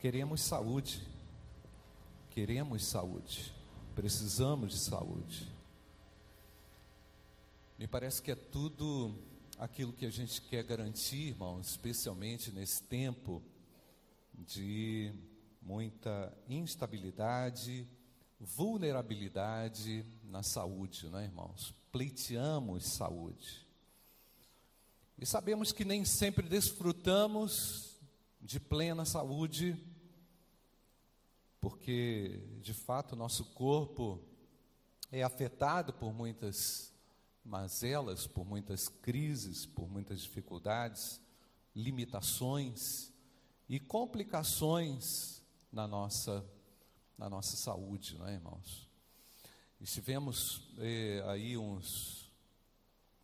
Queremos saúde. Queremos saúde. Precisamos de saúde. Me parece que é tudo aquilo que a gente quer garantir, irmãos, especialmente nesse tempo de muita instabilidade, vulnerabilidade na saúde, não é, irmãos? Pleiteamos saúde. E sabemos que nem sempre desfrutamos de plena saúde, porque de fato nosso corpo é afetado por muitas mazelas, por muitas crises, por muitas dificuldades, limitações e complicações na nossa na nossa saúde, não é, irmãos? Estivemos eh, aí uns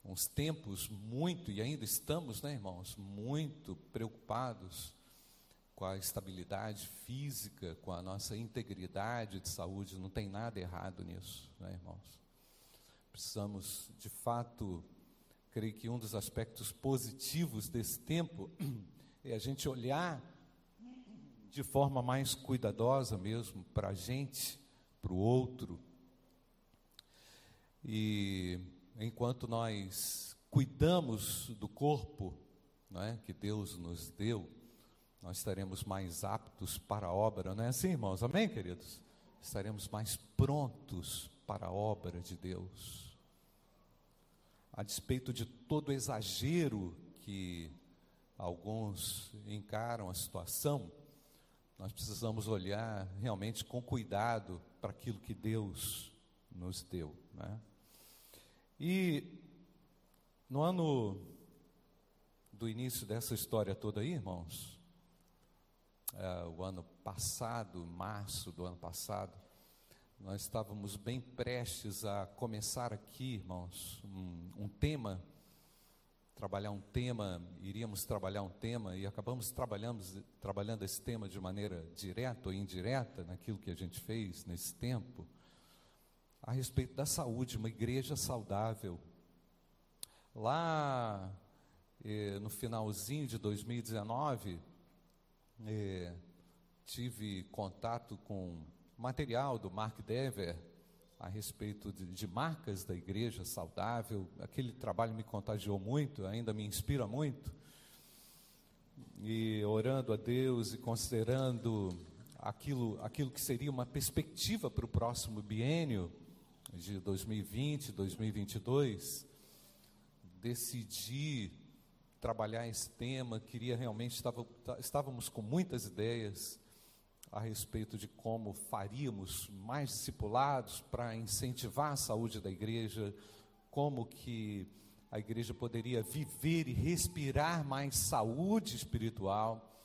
uns tempos muito e ainda estamos, né, irmãos, muito preocupados com a estabilidade física, com a nossa integridade de saúde, não tem nada errado nisso, né, irmãos? Precisamos, de fato, creio que um dos aspectos positivos desse tempo é a gente olhar de forma mais cuidadosa mesmo para a gente, para o outro. E enquanto nós cuidamos do corpo não é, que Deus nos deu, nós estaremos mais aptos para a obra, não é assim, irmãos? Amém, queridos? Estaremos mais prontos para a obra de Deus. A despeito de todo exagero que alguns encaram a situação, nós precisamos olhar realmente com cuidado para aquilo que Deus nos deu. Né? E no ano do início dessa história toda aí, irmãos, uh, o ano passado, março do ano passado, nós estávamos bem prestes a começar aqui, irmãos, um, um tema, trabalhar um tema, iríamos trabalhar um tema e acabamos trabalhando, trabalhando esse tema de maneira direta ou indireta naquilo que a gente fez nesse tempo, a respeito da saúde, uma igreja saudável. Lá eh, no finalzinho de 2019, é, tive contato com material do Mark Dever a respeito de, de, marcas da igreja saudável. Aquele trabalho me contagiou muito, ainda me inspira muito. E orando a Deus e considerando aquilo, aquilo que seria uma perspectiva para o próximo biênio de 2020, 2022, decidi trabalhar esse tema, queria realmente, estava, estávamos com muitas ideias a respeito de como faríamos mais discipulados para incentivar a saúde da igreja, como que a igreja poderia viver e respirar mais saúde espiritual,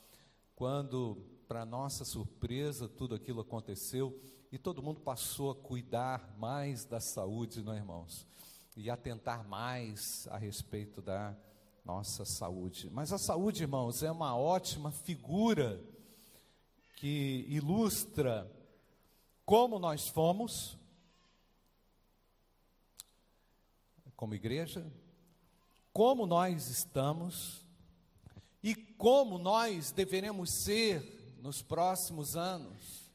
quando, para nossa surpresa, tudo aquilo aconteceu e todo mundo passou a cuidar mais da saúde, não é, irmãos? E atentar mais a respeito da nossa saúde. Mas a saúde, irmãos, é uma ótima figura que ilustra como nós fomos como igreja, como nós estamos e como nós deveremos ser nos próximos anos.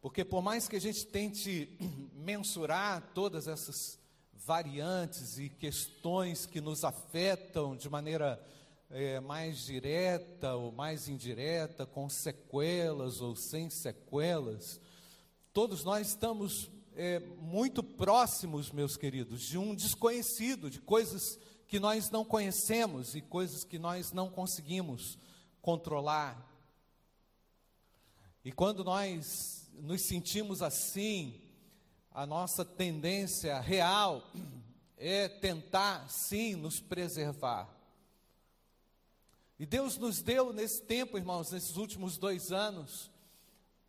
Porque por mais que a gente tente mensurar todas essas variantes e questões que nos afetam de maneira é, mais direta ou mais indireta, com sequelas ou sem sequelas, todos nós estamos é, muito próximos, meus queridos, de um desconhecido, de coisas que nós não conhecemos e coisas que nós não conseguimos controlar. E quando nós nos sentimos assim, a nossa tendência real é tentar, sim, nos preservar. E Deus nos deu nesse tempo, irmãos, nesses últimos dois anos,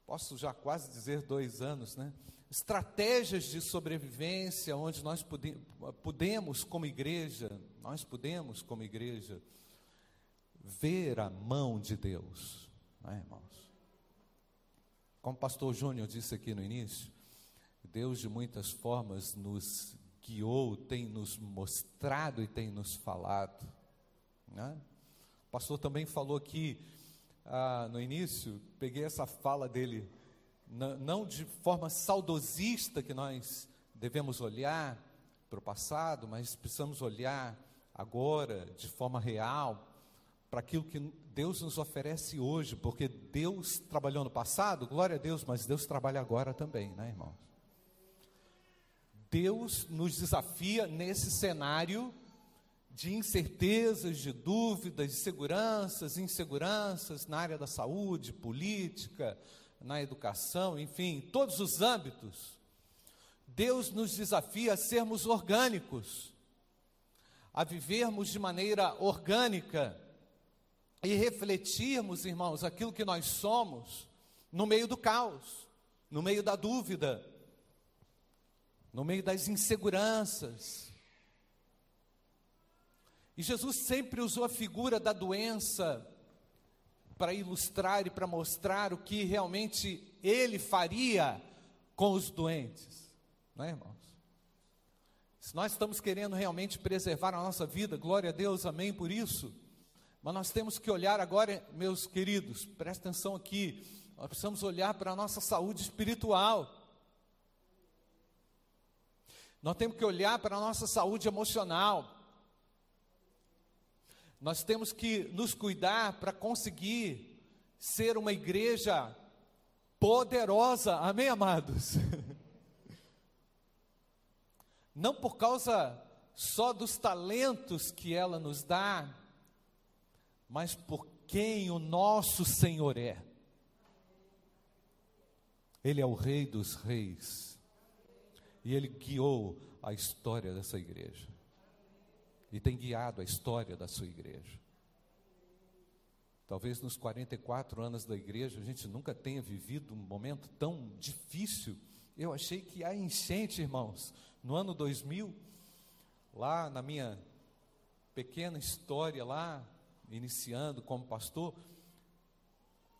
posso já quase dizer dois anos, né? Estratégias de sobrevivência, onde nós podemos, como igreja, nós podemos, como igreja, ver a mão de Deus, não é, irmãos? Como o pastor Júnior disse aqui no início, Deus de muitas formas nos guiou, tem nos mostrado e tem nos falado. Né? O pastor também falou aqui ah, no início, peguei essa fala dele, não de forma saudosista que nós devemos olhar para o passado, mas precisamos olhar agora de forma real para aquilo que Deus nos oferece hoje, porque Deus trabalhou no passado, glória a Deus, mas Deus trabalha agora também, né, irmãos? Deus nos desafia nesse cenário de incertezas, de dúvidas, de seguranças, inseguranças na área da saúde, política, na educação, enfim, todos os âmbitos. Deus nos desafia a sermos orgânicos, a vivermos de maneira orgânica e refletirmos, irmãos, aquilo que nós somos no meio do caos, no meio da dúvida, no meio das inseguranças. E Jesus sempre usou a figura da doença para ilustrar e para mostrar o que realmente ele faria com os doentes, não é, irmãos? Se nós estamos querendo realmente preservar a nossa vida, glória a Deus, amém por isso. Mas nós temos que olhar agora, meus queridos, presta atenção aqui, nós precisamos olhar para a nossa saúde espiritual. Nós temos que olhar para a nossa saúde emocional. Nós temos que nos cuidar para conseguir ser uma igreja poderosa, amém, amados? Não por causa só dos talentos que ela nos dá, mas por quem o nosso Senhor é. Ele é o Rei dos Reis. E ele guiou a história dessa igreja. E tem guiado a história da sua igreja. Talvez nos 44 anos da igreja a gente nunca tenha vivido um momento tão difícil. Eu achei que a enchente, irmãos, no ano 2000, lá na minha pequena história lá, iniciando como pastor,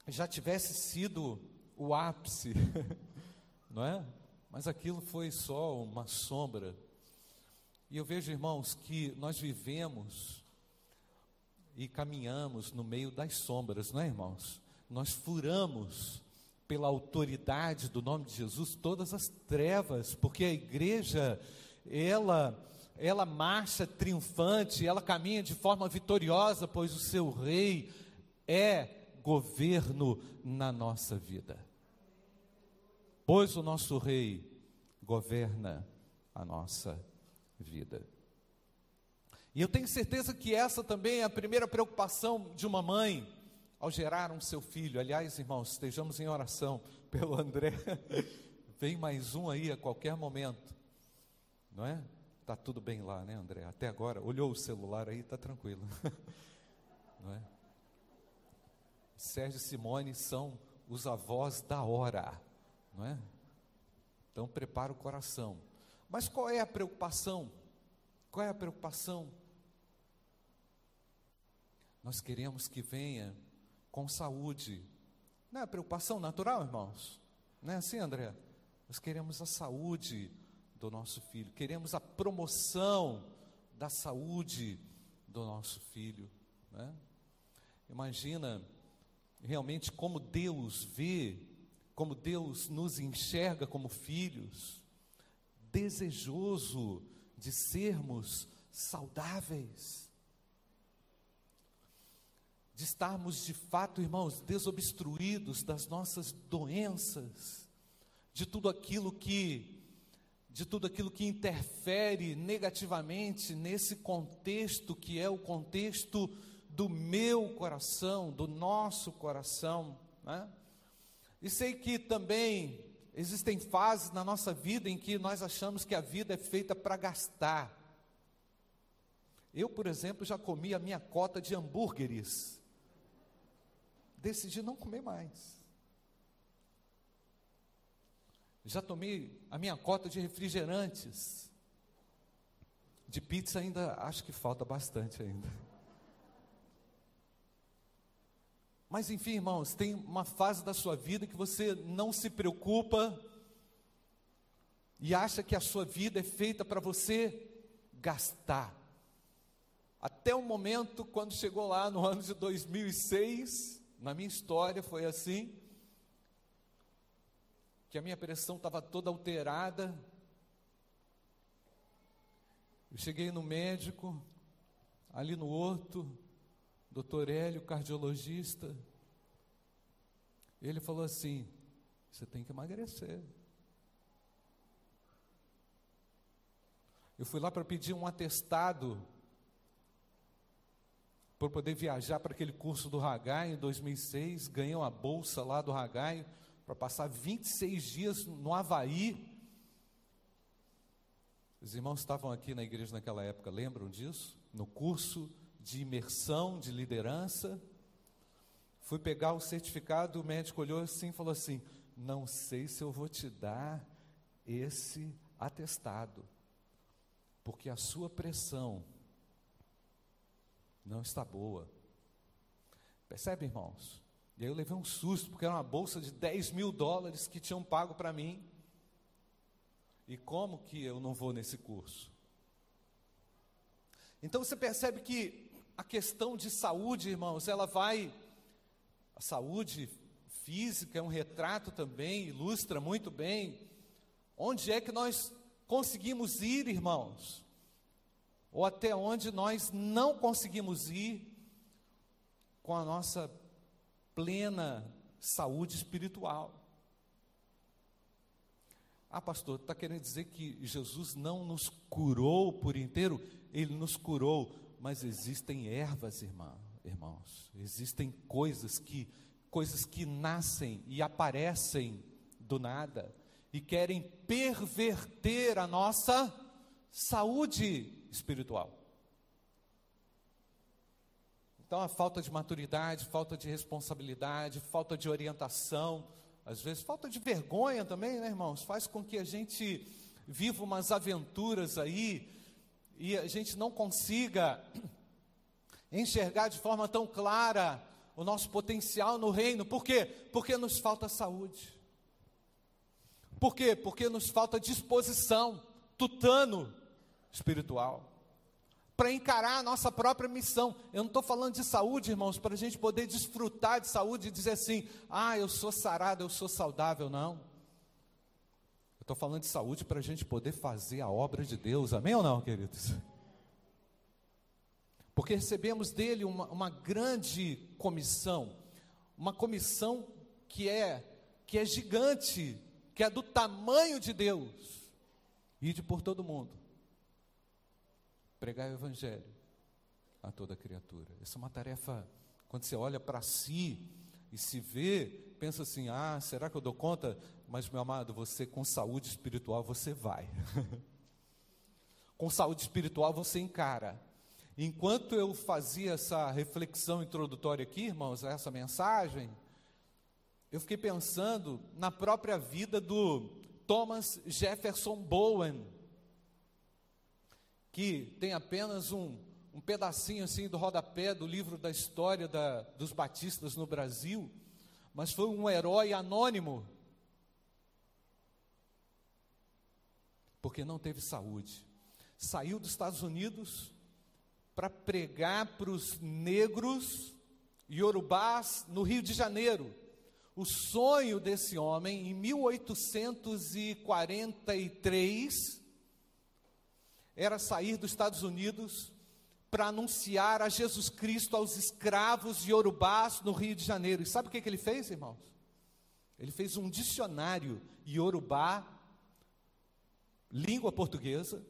já tivesse sido o ápice, não é? Mas aquilo foi só uma sombra. E eu vejo, irmãos, que nós vivemos e caminhamos no meio das sombras, não é, irmãos? Nós furamos pela autoridade do nome de Jesus todas as trevas, porque a igreja, ela ela marcha triunfante, ela caminha de forma vitoriosa, pois o seu rei é governo na nossa vida. Pois o nosso rei governa a nossa vida. E eu tenho certeza que essa também é a primeira preocupação de uma mãe ao gerar um seu filho. Aliás, irmãos, estejamos em oração pelo André. Vem mais um aí a qualquer momento, não é? Tá tudo bem lá, né, André? Até agora, olhou o celular aí, tá tranquilo. Não é? Sérgio e Simone são os avós da hora, não é? Então prepara o coração. Mas qual é a preocupação? Qual é a preocupação? Nós queremos que venha com saúde. Não é preocupação natural, irmãos? Não é assim, André? Nós queremos a saúde do nosso filho, queremos a promoção da saúde do nosso filho. Né? Imagina realmente como Deus vê, como Deus nos enxerga como filhos, desejoso de sermos saudáveis, de estarmos de fato, irmãos, desobstruídos das nossas doenças, de tudo aquilo que de tudo aquilo que interfere negativamente nesse contexto que é o contexto do meu coração, do nosso coração. Né? E sei que também existem fases na nossa vida em que nós achamos que a vida é feita para gastar. Eu, por exemplo, já comi a minha cota de hambúrgueres. Decidi não comer mais. Já tomei a minha cota de refrigerantes. De pizza ainda acho que falta bastante ainda. Mas enfim, irmãos, tem uma fase da sua vida que você não se preocupa e acha que a sua vida é feita para você gastar. Até o momento quando chegou lá no ano de 2006, na minha história foi assim, que a minha pressão estava toda alterada. Eu cheguei no médico, ali no Horto, doutor Hélio, cardiologista. Ele falou assim: você tem que emagrecer. Eu fui lá para pedir um atestado para poder viajar para aquele curso do Ragai em 2006, ganhei uma bolsa lá do Ragai para passar 26 dias no Havaí. Os irmãos estavam aqui na igreja naquela época, lembram disso? No curso de imersão, de liderança. Fui pegar o certificado, o médico olhou assim e falou assim: Não sei se eu vou te dar esse atestado, porque a sua pressão não está boa. Percebe, irmãos? E aí eu levei um susto, porque era uma bolsa de 10 mil dólares que tinham pago para mim. E como que eu não vou nesse curso? Então você percebe que a questão de saúde, irmãos, ela vai. A saúde física é um retrato também, ilustra muito bem. Onde é que nós conseguimos ir, irmãos? ou até onde nós não conseguimos ir com a nossa plena saúde espiritual. Ah, pastor, está querendo dizer que Jesus não nos curou por inteiro? Ele nos curou, mas existem ervas, irmã, irmãos, existem coisas que coisas que nascem e aparecem do nada e querem perverter a nossa saúde espiritual. Então, a falta de maturidade, falta de responsabilidade, falta de orientação, às vezes falta de vergonha também, né, irmãos? Faz com que a gente viva umas aventuras aí e a gente não consiga enxergar de forma tão clara o nosso potencial no reino. Por quê? Porque nos falta saúde. Por quê? Porque nos falta disposição, tutano, espiritual, para encarar a nossa própria missão. Eu não estou falando de saúde, irmãos, para a gente poder desfrutar de saúde e dizer assim: ah, eu sou sarado, eu sou saudável. Não. Estou falando de saúde para a gente poder fazer a obra de Deus, amém ou não, queridos? Porque recebemos dele uma, uma grande comissão, uma comissão que é que é gigante, que é do tamanho de Deus, ide por todo mundo pregar o Evangelho a toda criatura. Essa é uma tarefa, quando você olha para si e se vê, pensa assim: ah, será que eu dou conta? Mas, meu amado, você com saúde espiritual, você vai. com saúde espiritual, você encara. Enquanto eu fazia essa reflexão introdutória aqui, irmãos, essa mensagem, eu fiquei pensando na própria vida do Thomas Jefferson Bowen que tem apenas um, um pedacinho assim do rodapé do livro da história da, dos batistas no Brasil, mas foi um herói anônimo, porque não teve saúde. Saiu dos Estados Unidos para pregar para os negros iorubás no Rio de Janeiro. O sonho desse homem, em 1843, era sair dos Estados Unidos para anunciar a Jesus Cristo aos escravos de Yorubás no Rio de Janeiro. E sabe o que, que ele fez, irmãos? Ele fez um dicionário Yorubá, língua portuguesa,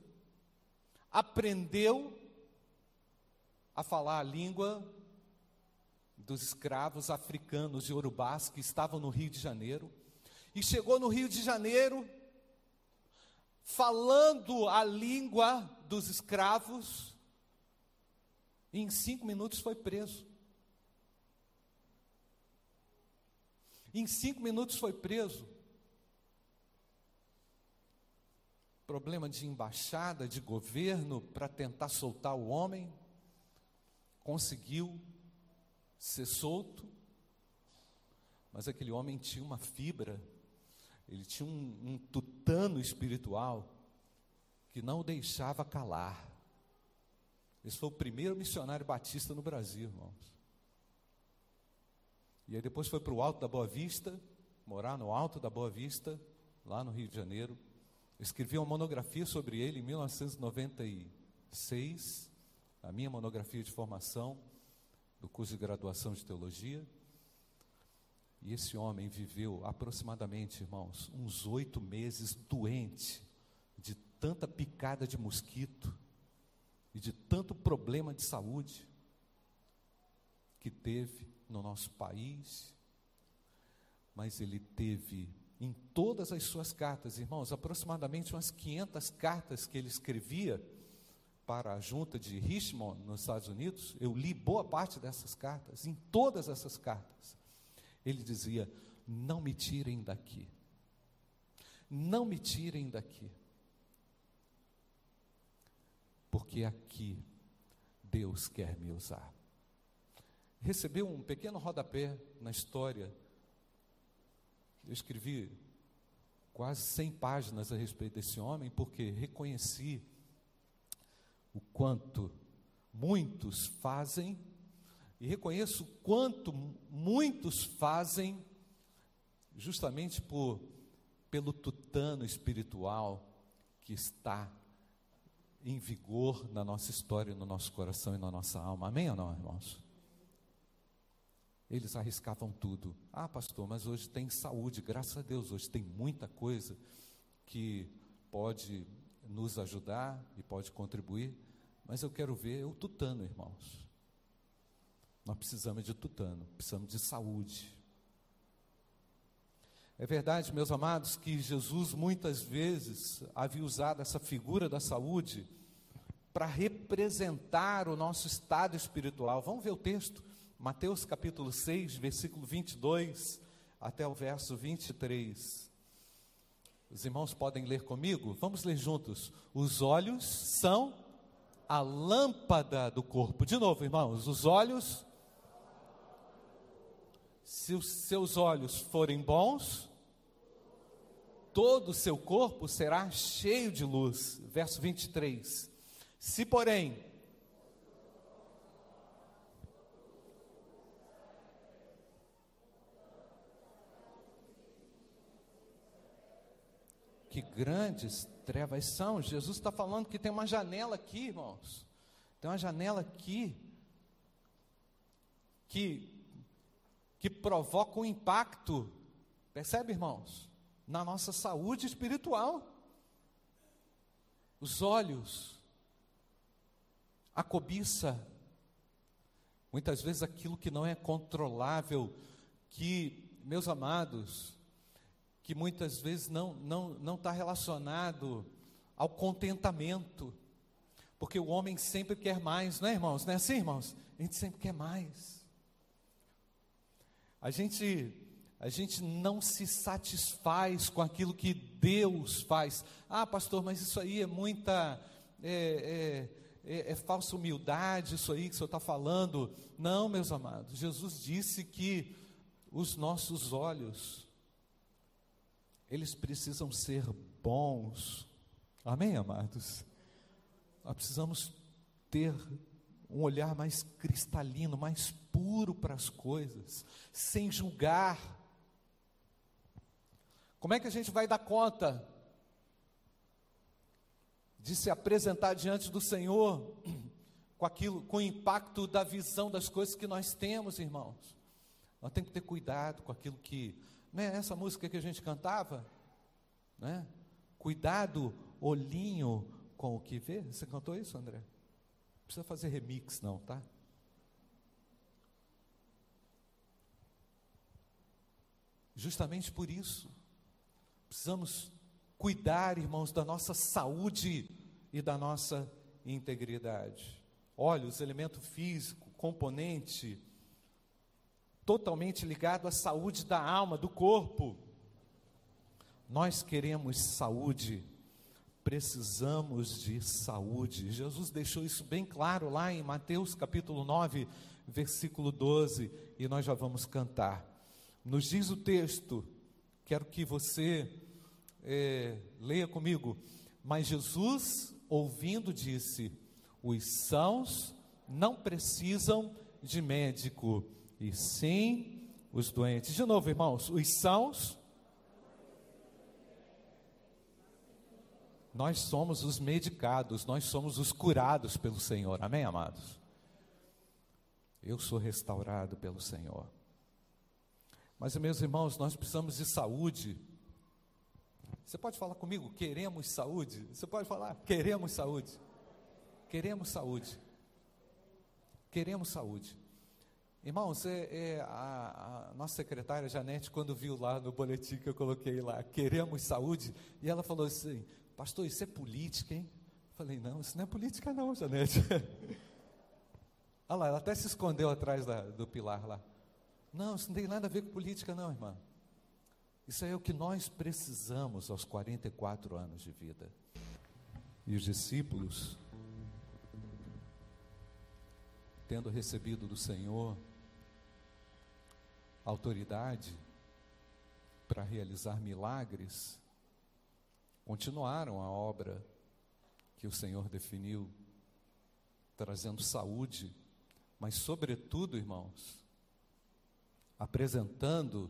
aprendeu a falar a língua dos escravos africanos de Yorubás que estavam no Rio de Janeiro, e chegou no Rio de Janeiro falando a língua dos escravos, e em cinco minutos foi preso. Em cinco minutos foi preso. Problema de embaixada, de governo, para tentar soltar o homem. Conseguiu ser solto. Mas aquele homem tinha uma fibra ele tinha um, um tutano espiritual que não o deixava calar. Esse foi o primeiro missionário batista no Brasil, irmãos. E aí depois foi para o Alto da Boa Vista, morar no Alto da Boa Vista, lá no Rio de Janeiro. Escrevi uma monografia sobre ele em 1996, a minha monografia de formação do curso de graduação de teologia. E esse homem viveu aproximadamente, irmãos, uns oito meses doente de tanta picada de mosquito e de tanto problema de saúde que teve no nosso país, mas ele teve em todas as suas cartas, irmãos, aproximadamente umas 500 cartas que ele escrevia para a junta de Richmond, nos Estados Unidos, eu li boa parte dessas cartas, em todas essas cartas, ele dizia: Não me tirem daqui, não me tirem daqui, porque aqui Deus quer me usar recebeu um pequeno rodapé na história. Eu escrevi quase 100 páginas a respeito desse homem, porque reconheci o quanto muitos fazem, e reconheço o quanto muitos fazem, justamente por, pelo tutano espiritual que está em vigor na nossa história, no nosso coração e na nossa alma. Amém ou não, irmãos? Eles arriscavam tudo. Ah, pastor, mas hoje tem saúde, graças a Deus, hoje tem muita coisa que pode nos ajudar e pode contribuir, mas eu quero ver o tutano, irmãos. Nós precisamos de tutano, precisamos de saúde. É verdade, meus amados, que Jesus muitas vezes havia usado essa figura da saúde para representar o nosso estado espiritual. Vamos ver o texto. Mateus capítulo 6, versículo 22 até o verso 23. Os irmãos podem ler comigo? Vamos ler juntos. Os olhos são a lâmpada do corpo. De novo, irmãos, os olhos. Se os seus olhos forem bons, todo o seu corpo será cheio de luz. Verso 23. Se, porém, que grandes trevas são. Jesus está falando que tem uma janela aqui, irmãos. Tem uma janela aqui que, que provoca um impacto, percebe, irmãos? Na nossa saúde espiritual. Os olhos, a cobiça, muitas vezes aquilo que não é controlável, que, meus amados, que muitas vezes não não não está relacionado ao contentamento, porque o homem sempre quer mais, não é, irmãos? Não é assim, irmãos? A gente sempre quer mais. A gente a gente não se satisfaz com aquilo que Deus faz. Ah, pastor, mas isso aí é muita é, é, é, é falsa humildade, isso aí que o senhor está falando. Não, meus amados, Jesus disse que os nossos olhos eles precisam ser bons. Amém, amados? Nós precisamos ter um olhar mais cristalino, mais puro para as coisas, sem julgar. Como é que a gente vai dar conta de se apresentar diante do Senhor com aquilo, com o impacto da visão das coisas que nós temos, irmãos? Nós temos que ter cuidado com aquilo que não é essa música que a gente cantava? Né? Cuidado, olhinho com o que vê. Você cantou isso, André? Não precisa fazer remix, não, tá? Justamente por isso, precisamos cuidar, irmãos, da nossa saúde e da nossa integridade. Olhos, elemento físico, componente totalmente ligado à saúde da alma, do corpo. Nós queremos saúde, precisamos de saúde. Jesus deixou isso bem claro lá em Mateus capítulo 9, versículo 12, e nós já vamos cantar. Nos diz o texto, quero que você é, leia comigo. Mas Jesus, ouvindo, disse: Os sãos não precisam de médico e sim os doentes. De novo, irmãos, os sãos. Nós somos os medicados, nós somos os curados pelo Senhor. Amém, amados? Eu sou restaurado pelo Senhor. Mas, meus irmãos, nós precisamos de saúde. Você pode falar comigo? Queremos saúde? Você pode falar? Queremos saúde. Queremos saúde. Queremos saúde. Irmãos, é, é a, a, nossa secretária Janete, quando viu lá no boletim que eu coloquei lá, queremos saúde, e ela falou assim: Pastor, isso é política, hein? Eu falei: Não, isso não é política, não, Janete. Olha lá, ela até se escondeu atrás da, do pilar lá. Não, isso não tem nada a ver com política, não, irmã. Isso é o que nós precisamos aos 44 anos de vida. E os discípulos, tendo recebido do Senhor autoridade para realizar milagres, continuaram a obra que o Senhor definiu, trazendo saúde, mas, sobretudo, irmãos, apresentando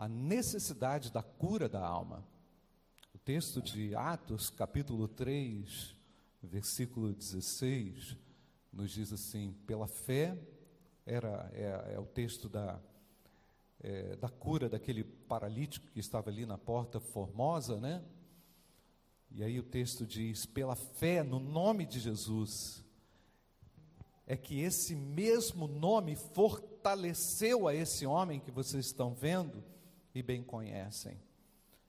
a necessidade da cura da alma. O texto de Atos, capítulo 3, versículo 16, nos diz assim: pela fé, era, é, é o texto da, é, da cura daquele paralítico que estava ali na porta formosa, né? E aí o texto diz: pela fé no nome de Jesus, é que esse mesmo nome fortaleceu a esse homem que vocês estão vendo e bem conhecem.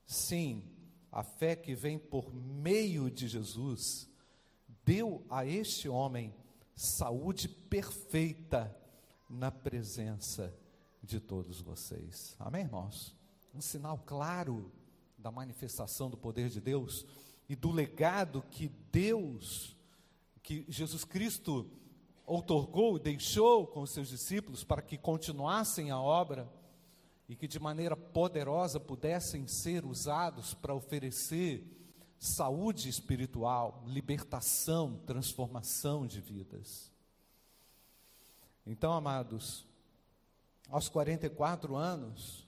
Sim, a fé que vem por meio de Jesus deu a este homem saúde perfeita na presença de todos vocês. Amém, irmãos? Um sinal claro da manifestação do poder de Deus e do legado que Deus, que Jesus Cristo outorgou, deixou com os seus discípulos para que continuassem a obra e que de maneira poderosa pudessem ser usados para oferecer saúde espiritual, libertação, transformação de vidas. Então, amados, aos 44 anos,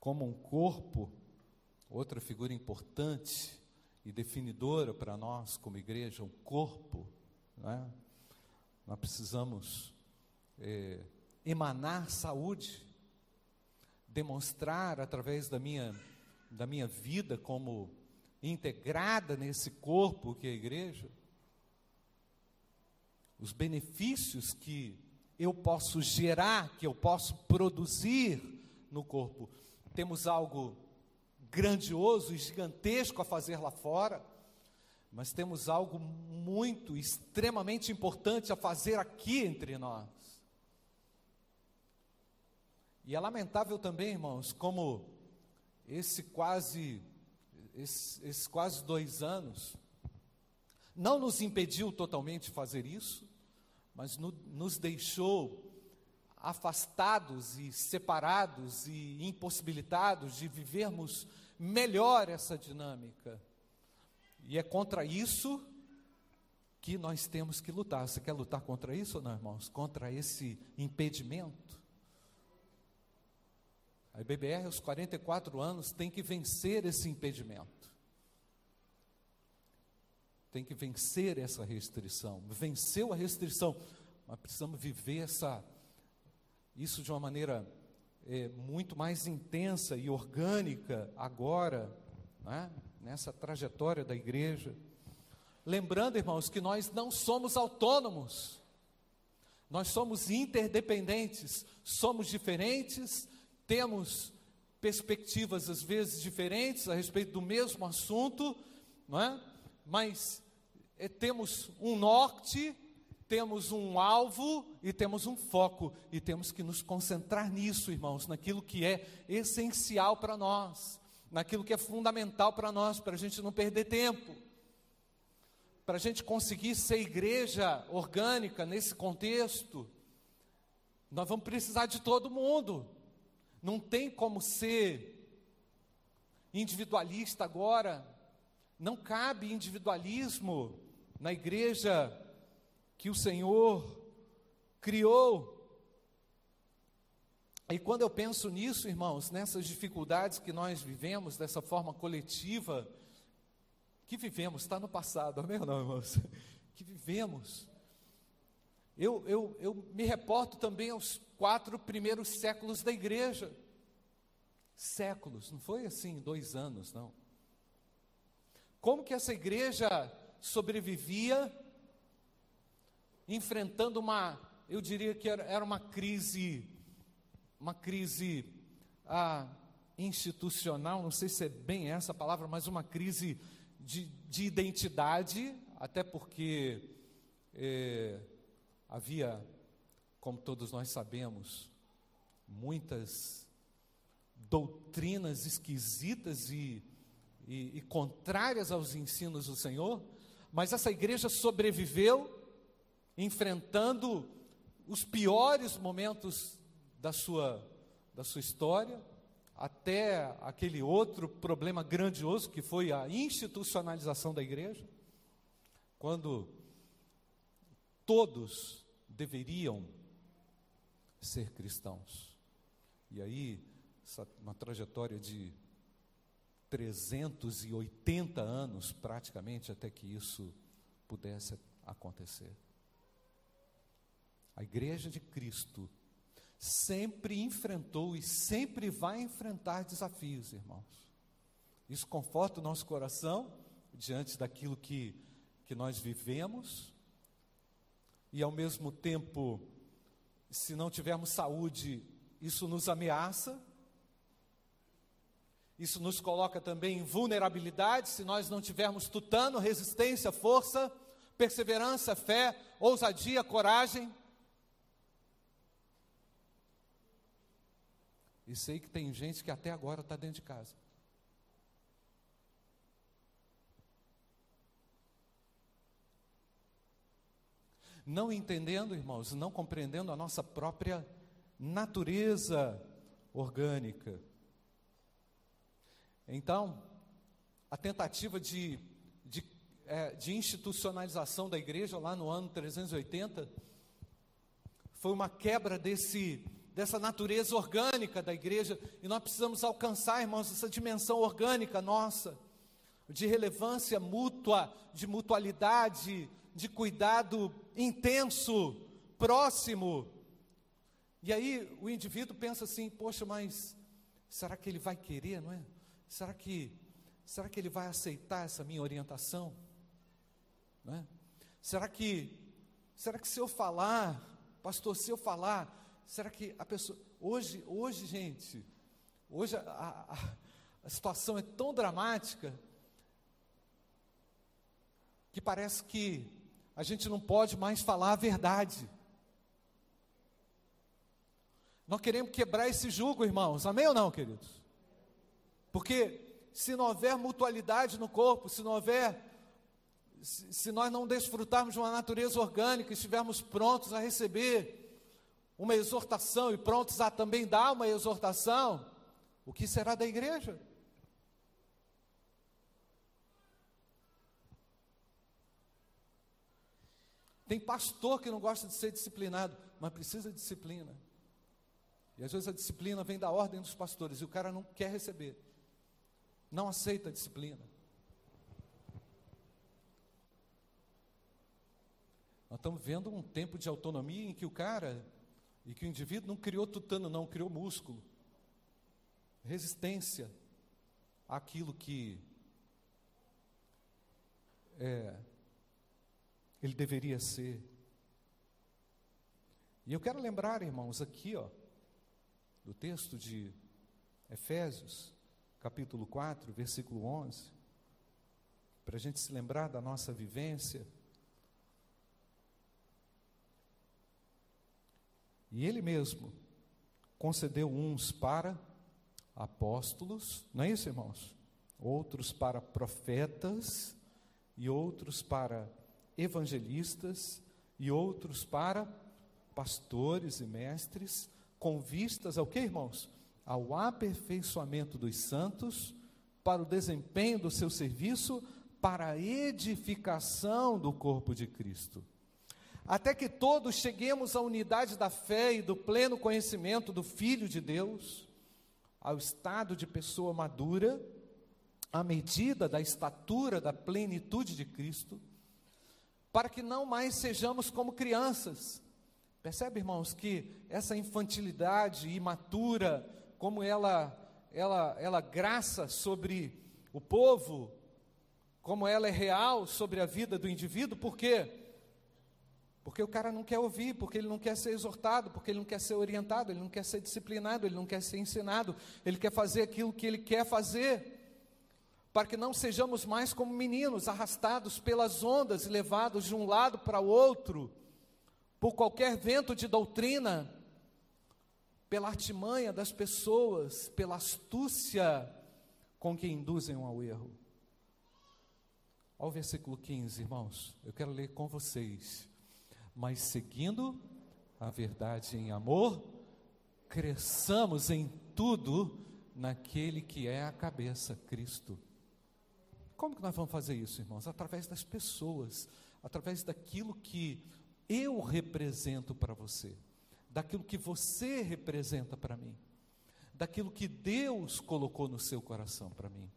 como um corpo, outra figura importante e definidora para nós como igreja, o corpo, né? Nós precisamos é, emanar saúde, demonstrar através da minha, da minha vida como integrada nesse corpo que é a igreja, os benefícios que eu posso gerar, que eu posso produzir no corpo. Temos algo grandioso e gigantesco a fazer lá fora mas temos algo muito, extremamente importante a fazer aqui entre nós. E é lamentável também, irmãos, como esse quase, esses, esses quase dois anos, não nos impediu totalmente de fazer isso, mas no, nos deixou afastados e separados e impossibilitados de vivermos melhor essa dinâmica. E é contra isso que nós temos que lutar. Você quer lutar contra isso não, irmãos? Contra esse impedimento? A IBBR, aos 44 anos, tem que vencer esse impedimento. Tem que vencer essa restrição. Venceu a restrição, mas precisamos viver essa, isso de uma maneira é, muito mais intensa e orgânica agora, né? nessa trajetória da igreja. Lembrando, irmãos, que nós não somos autônomos, nós somos interdependentes, somos diferentes, temos perspectivas às vezes diferentes a respeito do mesmo assunto, não é? mas é, temos um norte, temos um alvo e temos um foco, e temos que nos concentrar nisso, irmãos, naquilo que é essencial para nós naquilo que é fundamental para nós, para a gente não perder tempo, para a gente conseguir ser igreja orgânica nesse contexto, nós vamos precisar de todo mundo. Não tem como ser individualista agora. Não cabe individualismo na igreja que o Senhor criou. E quando eu penso nisso, irmãos, nessas dificuldades que nós vivemos dessa forma coletiva, que vivemos, está no passado, amém ou não, irmãos? Que vivemos. Eu, eu, eu me reporto também aos quatro primeiros séculos da igreja. Séculos, não foi assim, dois anos, não. Como que essa igreja sobrevivia enfrentando uma, eu diria que era, era uma crise, uma crise ah, institucional, não sei se é bem essa palavra, mas uma crise de, de identidade, até porque é, havia, como todos nós sabemos, muitas doutrinas esquisitas e, e, e contrárias aos ensinos do Senhor, mas essa igreja sobreviveu enfrentando os piores momentos da sua, da sua história, até aquele outro problema grandioso que foi a institucionalização da igreja, quando todos deveriam ser cristãos. E aí, uma trajetória de 380 anos, praticamente, até que isso pudesse acontecer. A igreja de Cristo sempre enfrentou e sempre vai enfrentar desafios, irmãos. Isso conforta o nosso coração diante daquilo que, que nós vivemos, e ao mesmo tempo, se não tivermos saúde, isso nos ameaça, isso nos coloca também em vulnerabilidade, se nós não tivermos tutano, resistência, força, perseverança, fé, ousadia, coragem. E sei que tem gente que até agora está dentro de casa. Não entendendo, irmãos, não compreendendo a nossa própria natureza orgânica. Então, a tentativa de, de, é, de institucionalização da igreja lá no ano 380 foi uma quebra desse dessa natureza orgânica da igreja, e nós precisamos alcançar, irmãos, essa dimensão orgânica nossa, de relevância mútua, de mutualidade, de cuidado intenso, próximo. E aí o indivíduo pensa assim: poxa, mas será que ele vai querer, não é? Será que, será que ele vai aceitar essa minha orientação? Não é? Será que, será que se eu falar, pastor, se eu falar, Será que a pessoa. Hoje, hoje gente, hoje a, a, a situação é tão dramática que parece que a gente não pode mais falar a verdade. Nós queremos quebrar esse jugo, irmãos. Amém ou não, queridos? Porque se não houver mutualidade no corpo, se não houver, se, nós não desfrutarmos de uma natureza orgânica, estivermos prontos a receber uma exortação e prontos a também dar uma exortação, o que será da igreja? Tem pastor que não gosta de ser disciplinado, mas precisa de disciplina. E às vezes a disciplina vem da ordem dos pastores e o cara não quer receber, não aceita a disciplina. Nós estamos vendo um tempo de autonomia em que o cara e que o indivíduo não criou tutano, não, criou músculo. Resistência àquilo que é, ele deveria ser. E eu quero lembrar, irmãos, aqui, ó, do texto de Efésios, capítulo 4, versículo 11, para a gente se lembrar da nossa vivência E ele mesmo concedeu uns para apóstolos, não é isso, irmãos? Outros para profetas, e outros para evangelistas, e outros para pastores e mestres, com vistas ao que, irmãos? Ao aperfeiçoamento dos santos, para o desempenho do seu serviço, para a edificação do corpo de Cristo até que todos cheguemos à unidade da fé e do pleno conhecimento do Filho de Deus, ao estado de pessoa madura, à medida da estatura da plenitude de Cristo, para que não mais sejamos como crianças. Percebe, irmãos, que essa infantilidade imatura, como ela ela ela graça sobre o povo, como ela é real sobre a vida do indivíduo, por quê? Porque o cara não quer ouvir, porque ele não quer ser exortado, porque ele não quer ser orientado, ele não quer ser disciplinado, ele não quer ser ensinado, ele quer fazer aquilo que ele quer fazer para que não sejamos mais como meninos, arrastados pelas ondas e levados de um lado para o outro, por qualquer vento de doutrina, pela artimanha das pessoas, pela astúcia com que induzem ao erro. Ao versículo 15, irmãos, eu quero ler com vocês. Mas seguindo a verdade em amor, cresçamos em tudo naquele que é a cabeça, Cristo. Como que nós vamos fazer isso, irmãos? Através das pessoas, através daquilo que eu represento para você, daquilo que você representa para mim, daquilo que Deus colocou no seu coração para mim.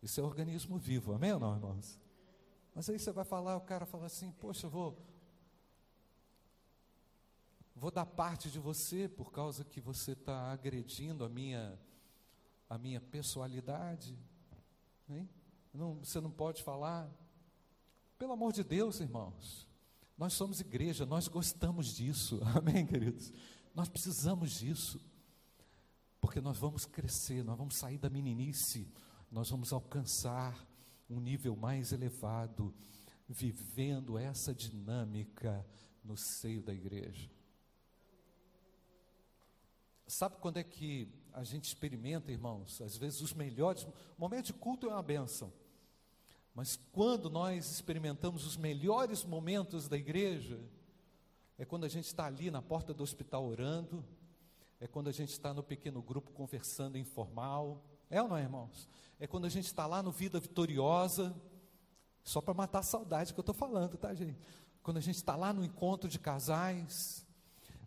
Isso é organismo vivo, amém ou não, irmãos? Mas aí você vai falar, o cara fala assim: Poxa, eu vou, vou dar parte de você por causa que você está agredindo a minha, a minha pessoalidade. Hein? Não, você não pode falar. Pelo amor de Deus, irmãos, nós somos igreja, nós gostamos disso, amém, queridos? Nós precisamos disso, porque nós vamos crescer, nós vamos sair da meninice, nós vamos alcançar um nível mais elevado, vivendo essa dinâmica no seio da igreja. Sabe quando é que a gente experimenta, irmãos? Às vezes os melhores. Momento de culto é uma benção. Mas quando nós experimentamos os melhores momentos da igreja, é quando a gente está ali na porta do hospital orando, é quando a gente está no pequeno grupo conversando informal, é ou não é, irmãos? É quando a gente está lá no Vida Vitoriosa, só para matar a saudade que eu estou falando, tá, gente? Quando a gente está lá no encontro de casais,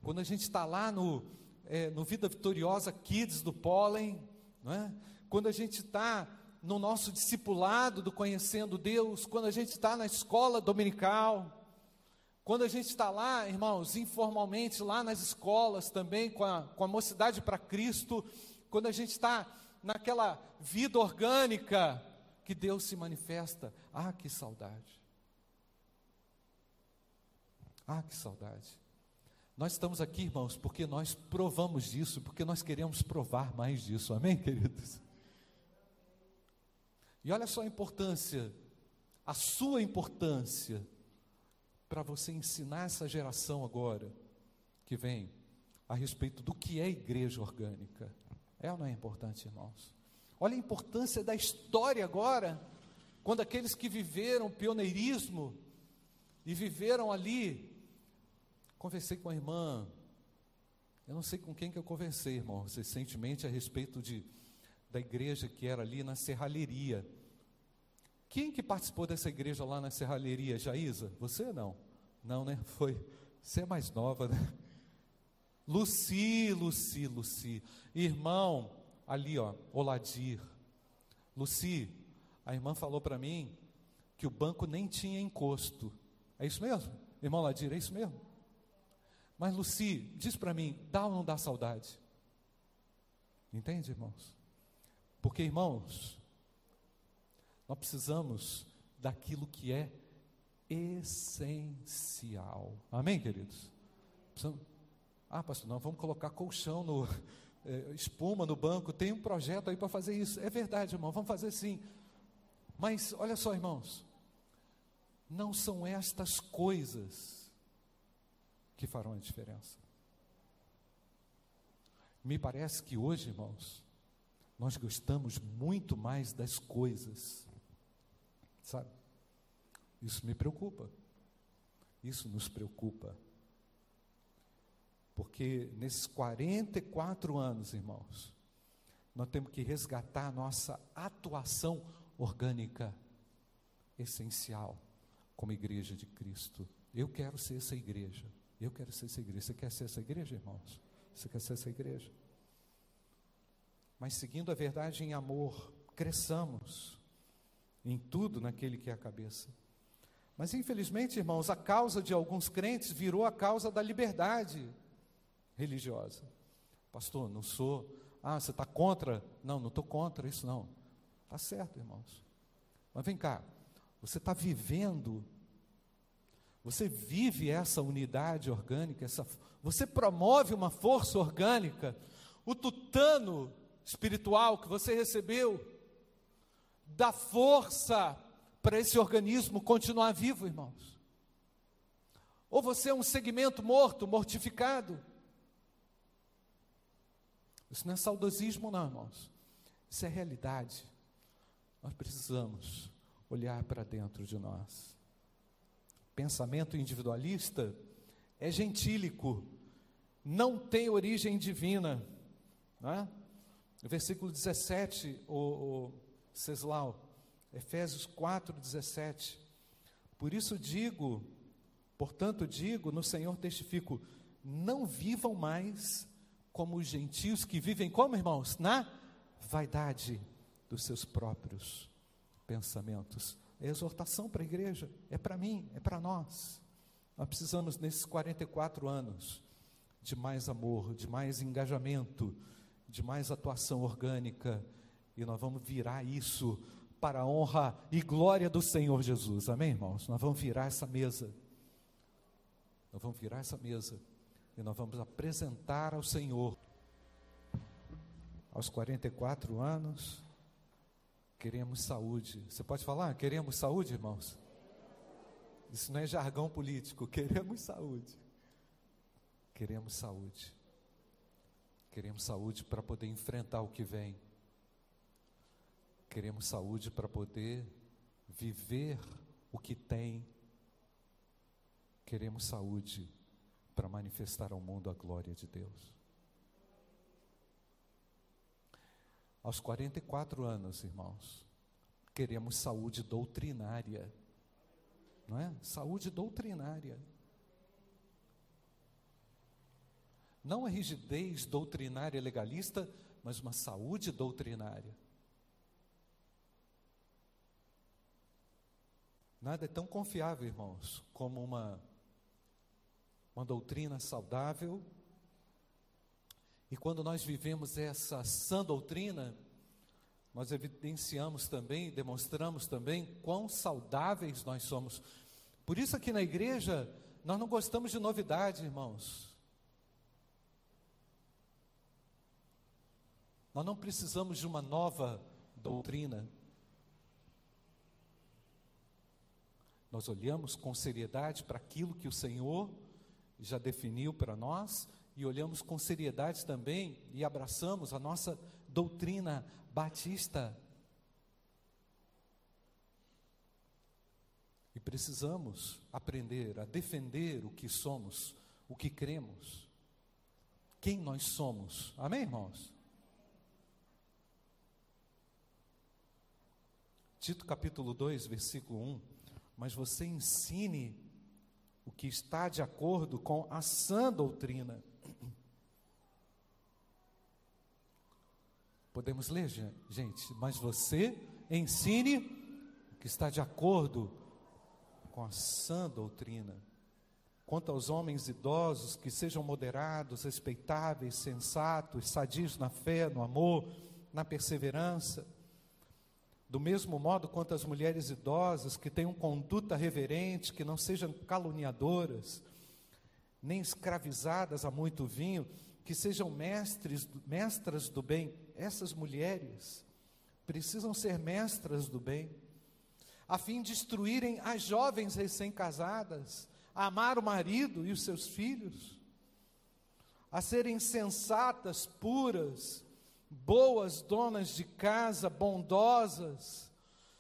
quando a gente está lá no, é, no Vida Vitoriosa Kids do Pólen, não é? quando a gente está no nosso discipulado do Conhecendo Deus, quando a gente está na escola dominical, quando a gente está lá, irmãos, informalmente, lá nas escolas também, com a, com a mocidade para Cristo, quando a gente está naquela vida orgânica que Deus se manifesta, ah, que saudade! Ah, que saudade! Nós estamos aqui, irmãos, porque nós provamos disso, porque nós queremos provar mais disso, amém, queridos? E olha só a importância, a sua importância, para você ensinar essa geração agora, que vem, a respeito do que é igreja orgânica. É ou não é importante, irmãos? Olha a importância da história agora, quando aqueles que viveram pioneirismo e viveram ali, conversei com a irmã, eu não sei com quem que eu conversei, irmão, recentemente a respeito de da igreja que era ali na serralheria. Quem que participou dessa igreja lá na serralheria, Jaísa? Você não? Não, né? Foi. Você é mais nova, né? Luci, Luci, Luci. Irmão, ali ó, Oladir. Luci, a irmã falou para mim que o banco nem tinha encosto. É isso mesmo? Irmão Oladir, é isso mesmo? Mas Luci, diz para mim, dá ou não dá saudade? Entende, irmãos? Porque, irmãos, nós precisamos daquilo que é essencial. Amém, queridos? Precisamos... Ah, pastor, não, vamos colocar colchão no. É, espuma no banco, tem um projeto aí para fazer isso. É verdade, irmão, vamos fazer sim. Mas olha só, irmãos, não são estas coisas que farão a diferença. Me parece que hoje, irmãos, nós gostamos muito mais das coisas, sabe? Isso me preocupa, isso nos preocupa, porque nesses 44 anos, irmãos, nós temos que resgatar a nossa atuação orgânica essencial como igreja de Cristo. Eu quero ser essa igreja. Eu quero ser essa igreja. Você quer ser essa igreja, irmãos? Você quer ser essa igreja? Mas seguindo a verdade em amor, cresçamos em tudo naquele que é a cabeça. Mas infelizmente, irmãos, a causa de alguns crentes virou a causa da liberdade religiosa. Pastor, não sou. Ah, você está contra? Não, não estou contra isso, não. Está certo, irmãos. Mas vem cá, você está vivendo, você vive essa unidade orgânica, essa, você promove uma força orgânica, o tutano espiritual que você recebeu, dá força para esse organismo continuar vivo, irmãos. Ou você é um segmento morto, mortificado. Isso não é saudosismo, não, irmãos. Isso é realidade. Nós precisamos olhar para dentro de nós. Pensamento individualista é gentílico, não tem origem divina. Não é? Versículo 17, o, o Ceslau, Efésios 4, 17. Por isso digo, portanto digo, no Senhor testifico, não vivam mais como os gentios que vivem como, irmãos? Na vaidade dos seus próprios pensamentos. É exortação para a igreja, é para mim, é para nós. Nós precisamos, nesses 44 anos, de mais amor, de mais engajamento, de mais atuação orgânica, e nós vamos virar isso para a honra e glória do Senhor Jesus. Amém, irmãos? Nós vamos virar essa mesa. Nós vamos virar essa mesa e nós vamos apresentar ao Senhor. Aos 44 anos, queremos saúde. Você pode falar? Queremos saúde, irmãos? Isso não é jargão político. Queremos saúde. Queremos saúde. Queremos saúde para poder enfrentar o que vem. Queremos saúde para poder viver o que tem. Queremos saúde para manifestar ao mundo a glória de Deus. Aos 44 anos, irmãos, queremos saúde doutrinária, não é? Saúde doutrinária. Não a rigidez doutrinária legalista, mas uma saúde doutrinária. Nada é tão confiável, irmãos, como uma uma doutrina saudável. E quando nós vivemos essa sã doutrina, nós evidenciamos também, demonstramos também quão saudáveis nós somos. Por isso, aqui na igreja, nós não gostamos de novidade, irmãos. Nós não precisamos de uma nova doutrina. Nós olhamos com seriedade para aquilo que o Senhor já definiu para nós e olhamos com seriedade também e abraçamos a nossa doutrina batista. E precisamos aprender a defender o que somos, o que cremos, quem nós somos. Amém, irmãos? Tito capítulo 2, versículo 1. Mas você ensine o que está de acordo com a sã doutrina. Podemos ler, gente, mas você ensine o que está de acordo com a sã doutrina. Quanto aos homens idosos, que sejam moderados, respeitáveis, sensatos, sadios na fé, no amor, na perseverança. Do mesmo modo quanto as mulheres idosas que tenham conduta reverente, que não sejam caluniadoras, nem escravizadas a muito vinho, que sejam mestres, mestras do bem. Essas mulheres precisam ser mestras do bem, a fim de instruírem as jovens recém-casadas a amar o marido e os seus filhos, a serem sensatas, puras, boas donas de casa, bondosas,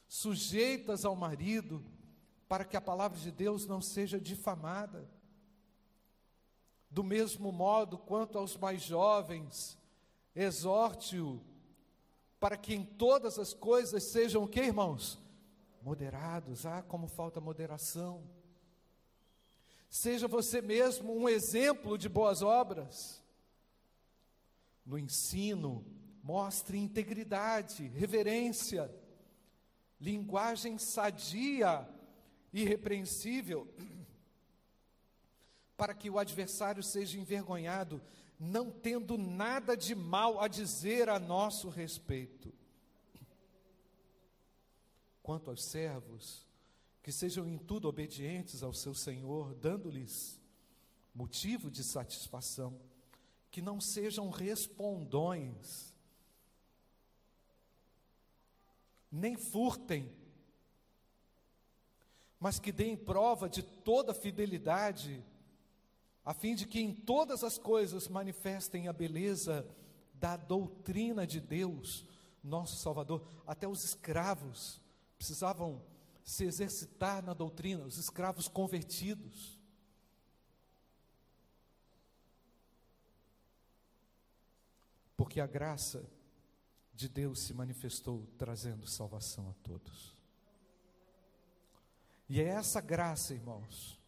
sujeitas ao marido, para que a palavra de Deus não seja difamada. Do mesmo modo, quanto aos mais jovens, exorte-o para que em todas as coisas sejam o que, irmãos? Moderados. Ah, como falta moderação. Seja você mesmo um exemplo de boas obras. No ensino, mostre integridade, reverência, linguagem sadia e repreensível, para que o adversário seja envergonhado, não tendo nada de mal a dizer a nosso respeito. Quanto aos servos, que sejam em tudo obedientes ao seu Senhor, dando-lhes motivo de satisfação, que não sejam respondões, nem furtem, mas que deem prova de toda fidelidade, a fim de que em todas as coisas manifestem a beleza da doutrina de Deus, nosso Salvador. Até os escravos precisavam se exercitar na doutrina, os escravos convertidos. Porque a graça de Deus se manifestou trazendo salvação a todos. E é essa graça, irmãos.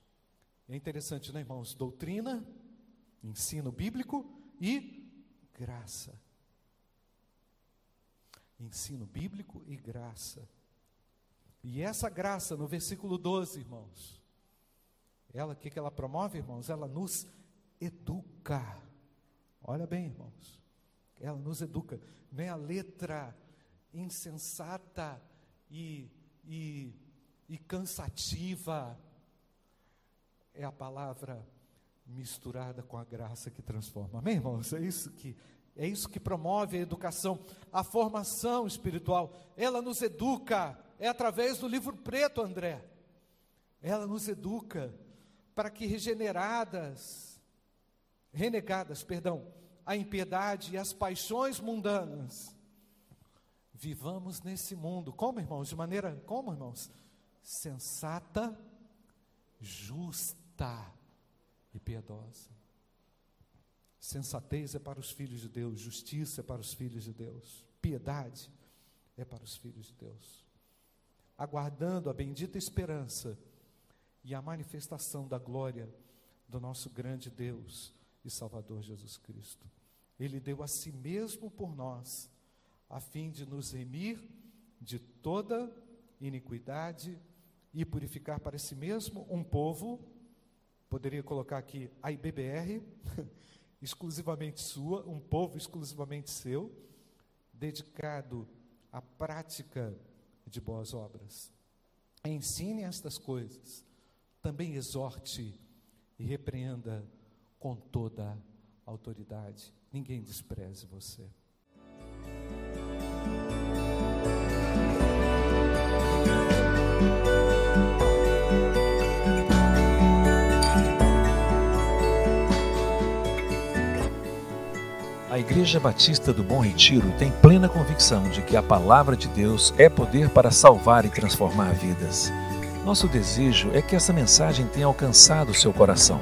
É interessante, né, irmãos? Doutrina, ensino bíblico e graça. Ensino bíblico e graça. E essa graça, no versículo 12, irmãos, ela, o que, que ela promove, irmãos? Ela nos educa. Olha bem, irmãos. Ela nos educa. Não é a letra insensata e, e, e cansativa. É a palavra misturada com a graça que transforma. Amém, irmãos? É isso que é isso que promove a educação, a formação espiritual. Ela nos educa é através do livro preto, André. Ela nos educa para que regeneradas, renegadas, perdão, a impiedade e as paixões mundanas, vivamos nesse mundo, como irmãos? De maneira, como irmãos? Sensata, justa e piedosa. Sensatez é para os filhos de Deus, justiça é para os filhos de Deus, piedade é para os filhos de Deus aguardando a bendita esperança e a manifestação da glória do nosso grande Deus e Salvador Jesus Cristo. Ele deu a si mesmo por nós, a fim de nos remir de toda iniquidade e purificar para si mesmo um povo, poderia colocar aqui a IBBR, exclusivamente sua, um povo exclusivamente seu, dedicado à prática de boas obras. Ensine estas coisas, também exorte e repreenda com toda autoridade. Ninguém despreze você. A Igreja Batista do Bom Retiro tem plena convicção de que a palavra de Deus é poder para salvar e transformar vidas. Nosso desejo é que essa mensagem tenha alcançado seu coração.